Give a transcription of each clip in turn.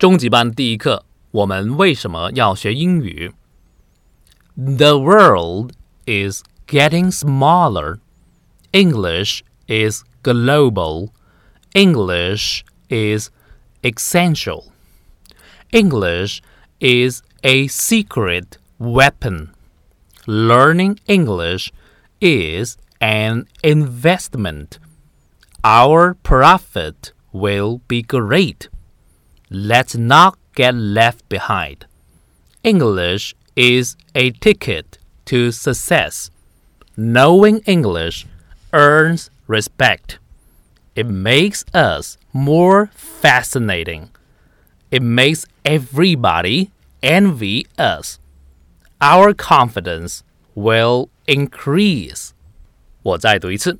中级班第一课，我们为什么要学英语？The world is getting smaller. English is global. English is essential. English is a secret weapon. Learning English is an investment. Our profit will be great. Let's not get left behind. English is a ticket to success. Knowing English earns respect. It makes us more fascinating. It makes everybody envy us. Our confidence will increase. 我再读一次.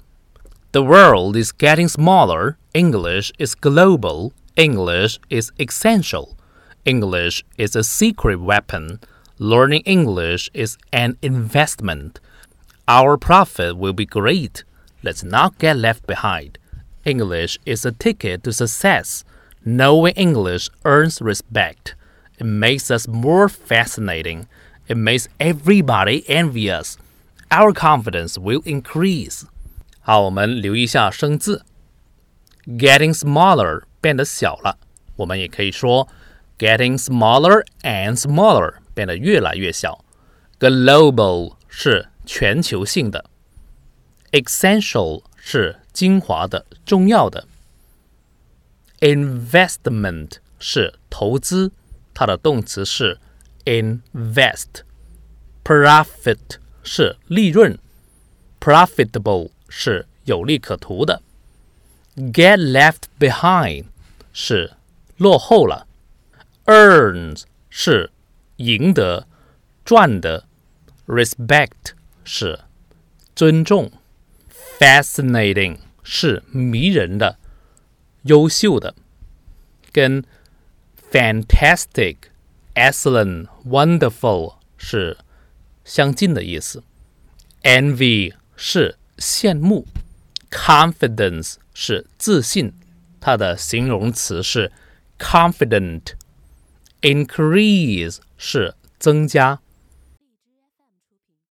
The world is getting smaller. English is global. English is essential. English is a secret weapon. Learning English is an investment. Our profit will be great. Let's not get left behind. English is a ticket to success. Knowing English earns respect. It makes us more fascinating. It makes everybody envy us. Our confidence will increase. 好，我们留意一下生字。Getting smaller 变得小了，我们也可以说 getting smaller and smaller 变得越来越小。Global 是全球性的，essential 是精华的、重要的。Investment 是投资，它的动词是 invest。Profit 是利润，profitable 是有利可图的。Get left behind 是落后了，earns 是赢得、赚的，respect 是尊重，fascinating 是迷人的、优秀的，跟 fantastic、excellent、wonderful 是相近的意思，envy 是羡慕，confidence 是自信。它的形容词是 confident，increase 是增加